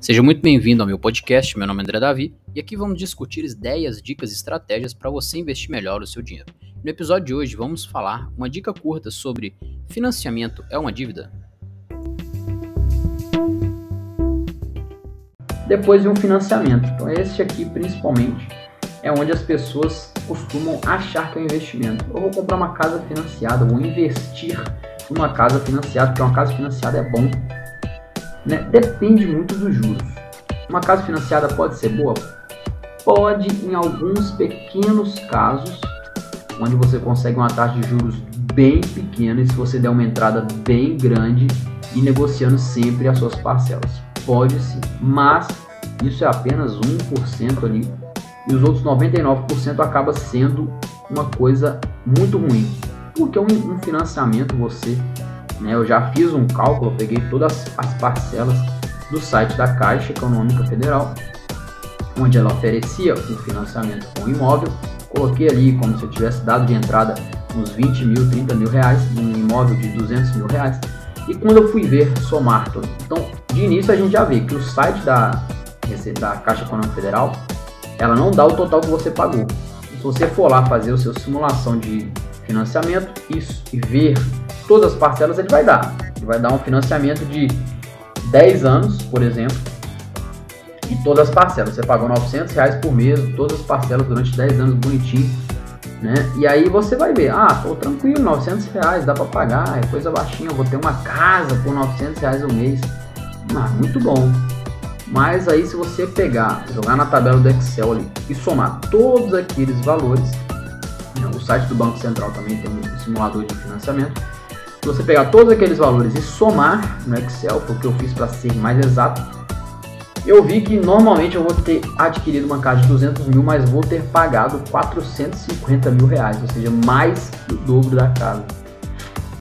Seja muito bem-vindo ao meu podcast. Meu nome é André Davi e aqui vamos discutir ideias, dicas e estratégias para você investir melhor o seu dinheiro. No episódio de hoje vamos falar uma dica curta sobre financiamento é uma dívida? Depois de um financiamento. Então este aqui principalmente é onde as pessoas costumam achar que é um investimento. Eu vou comprar uma casa financiada, vou investir numa casa financiada, porque uma casa financiada é bom né? Depende muito dos juros. Uma casa financiada pode ser boa? Pode, em alguns pequenos casos, onde você consegue uma taxa de juros bem pequena e se você der uma entrada bem grande e negociando sempre as suas parcelas. Pode sim, mas isso é apenas 1% ali e os outros 99% acaba sendo uma coisa muito ruim. Porque um, um financiamento você né? Eu já fiz um cálculo, peguei todas as parcelas do site da Caixa Econômica Federal, onde ela oferecia um financiamento com imóvel. Coloquei ali como se eu tivesse dado de entrada uns 20 mil, 30 mil reais, um imóvel de 200 mil reais. E quando eu fui ver somar tudo, então de início a gente já vê que o site da, da Caixa Econômica Federal, ela não dá o total que você pagou. Se você for lá fazer o seu simulação de financiamento e ver todas as parcelas ele vai dar. Ele vai dar um financiamento de 10 anos, por exemplo, e todas as parcelas. Você pagou 900 reais por mês, todas as parcelas durante 10 anos bonitinho, né? E aí você vai ver, ah, tô tranquilo, 900 reais, dá para pagar, é coisa baixinha, eu vou ter uma casa por 900 reais o mês. Ah, muito bom. Mas aí se você pegar, jogar na tabela do Excel ali e somar todos aqueles valores, né? o site do Banco Central também tem um simulador de financiamento, se você pegar todos aqueles valores e somar no Excel, porque eu fiz para ser mais exato, eu vi que normalmente eu vou ter adquirido uma casa de 200 mil, mas vou ter pagado 450 mil reais, ou seja, mais do dobro da casa.